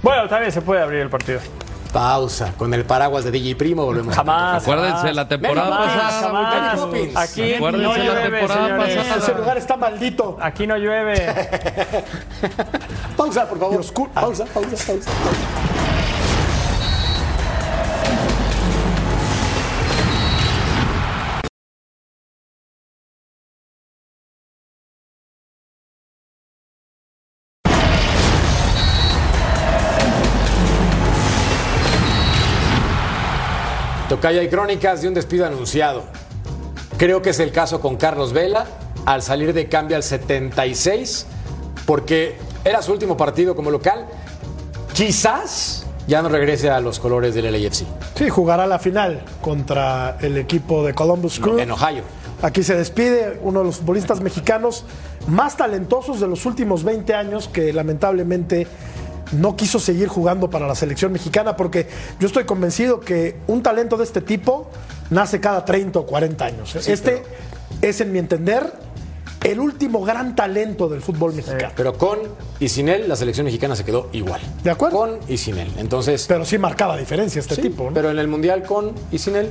Bueno, también se puede abrir el partido. Pausa. Con el paraguas de DJ Primo volvemos. a Jamás. Acuérdense la temporada Jamás, pasada. jamás. Aquí no Acuérdense la llueve, temporada señores. pasada. Ese lugar está maldito. Aquí no llueve. Pausa, por favor. Y oscuro. Pausa, pausa, pausa. Tocaya hay crónicas de un despido anunciado. Creo que es el caso con Carlos Vela, al salir de cambio al 76, porque era su último partido como local. Quizás ya no regrese a los colores del LAFC, Sí, jugará la final contra el equipo de Columbus Crew. en Ohio. Aquí se despide uno de los futbolistas mexicanos más talentosos de los últimos 20 años que lamentablemente no quiso seguir jugando para la selección mexicana porque yo estoy convencido que un talento de este tipo nace cada 30 o 40 años. ¿eh? este es, en mi entender, el último gran talento del fútbol mexicano. Pero con y sin él, la selección mexicana se quedó igual. ¿De acuerdo? Con y sin él. Entonces, Pero sí marcaba diferencia este sí, tipo. ¿no? pero en el Mundial con y sin él,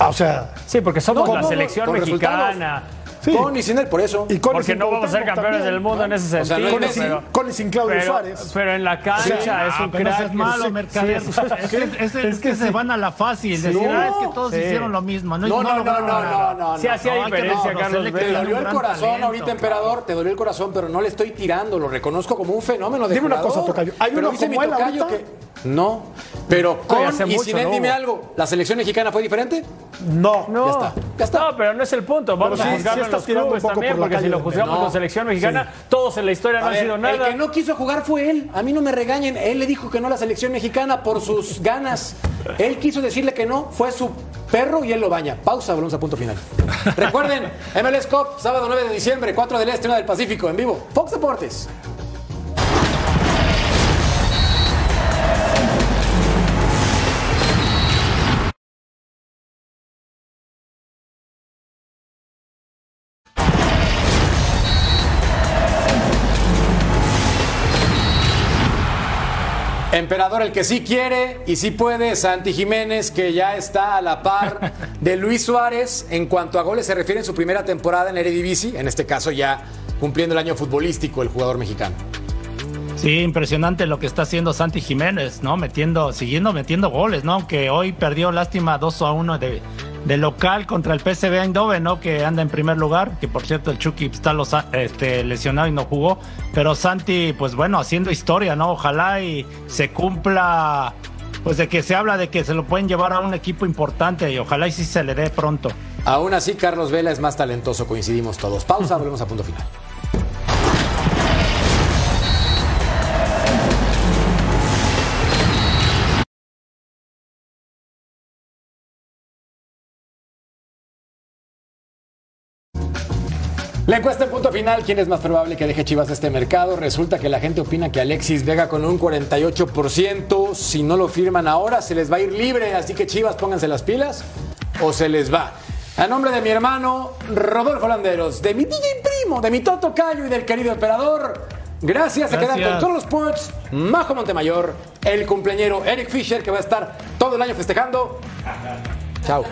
Ah, o sea, Sí, porque somos No, la no, selección mexicana. Sí. con y sin él, por eso. Y con Porque sin no vamos a ser campeones también, del mundo en ese O sea, sentido. no Con y es sin, pero, con y sin Claudio pero- Suárez. pero en la cancha es Ah, un crack. seas malo, Sí, Mercader. sí, Es, que- es- es que se van a la fácil. Decir, No. ah, es que todos Sí. hicieron lo mismo. No, No, no, no, no, no, no. Sí, hacía diferencia, Carlos Te dolió el corazón ahorita, emperador. Te dolió el corazón, pero no le estoy tirando. Lo reconozco como un fenómeno de Dime una cosa, Tocayo. ¿Hay uno dice como mi él que. No. Pero con y sin él, no dime algo. ¿La selección mexicana fue diferente? No. No, Ya está, ya está. No, pero no es el punto. Vamos Pero a sí, clubes también, por porque si lo juzgamos No. con selección mexicana, todos en la historia no A han ver, sido el nada. que no quiso jugar fue él. A mí no me regañen. Él le dijo que no a la selección mexicana por sus ganas. Él quiso decirle que no. Fue su perro y él lo baña. Pausa, volvemos a punto final. Recuerden, MLS Cup, sábado 9 de diciembre, 4 del Este, 1 del Pacífico, en vivo. Fox Deportes. Emperador, el que sí quiere y sí puede, Santi Jiménez, que ya está a la par de Luis Suárez en cuanto a goles se refiere en su primera temporada en Eredivisie, en este caso ya cumpliendo el año futbolístico el jugador mexicano. Sí, impresionante lo que está haciendo Santi Jiménez, ¿no? Metiendo, siguiendo metiendo goles, ¿no? Aunque hoy perdió lástima 2 a 1 de, de local contra el PSV Eindhoven, ¿no? Que anda en primer lugar, que por cierto el Chucky está este, lesionado y no jugó. Pero Santi, pues bueno, haciendo historia, ¿no? Ojalá y se cumpla, pues de que se habla de que se lo pueden llevar a un equipo importante y ojalá y sí se le dé pronto. Aún así, Carlos Vela es más talentoso, coincidimos todos. Pausa, volvemos a punto final. La encuesta en punto final, ¿quién es más probable que deje Chivas este mercado? Resulta que la gente opina que Alexis Vega con un 48%, si no lo firman ahora, se les va a ir libre, así que Chivas pónganse las pilas o se les va. A nombre de mi hermano Rodolfo Landeros, de mi DJ primo, de mi Toto Cayo y del querido emperador, gracias, se quedan con todos los sports, Majo Montemayor, el cumpleañero Eric Fisher que va a estar todo el año festejando. Chao.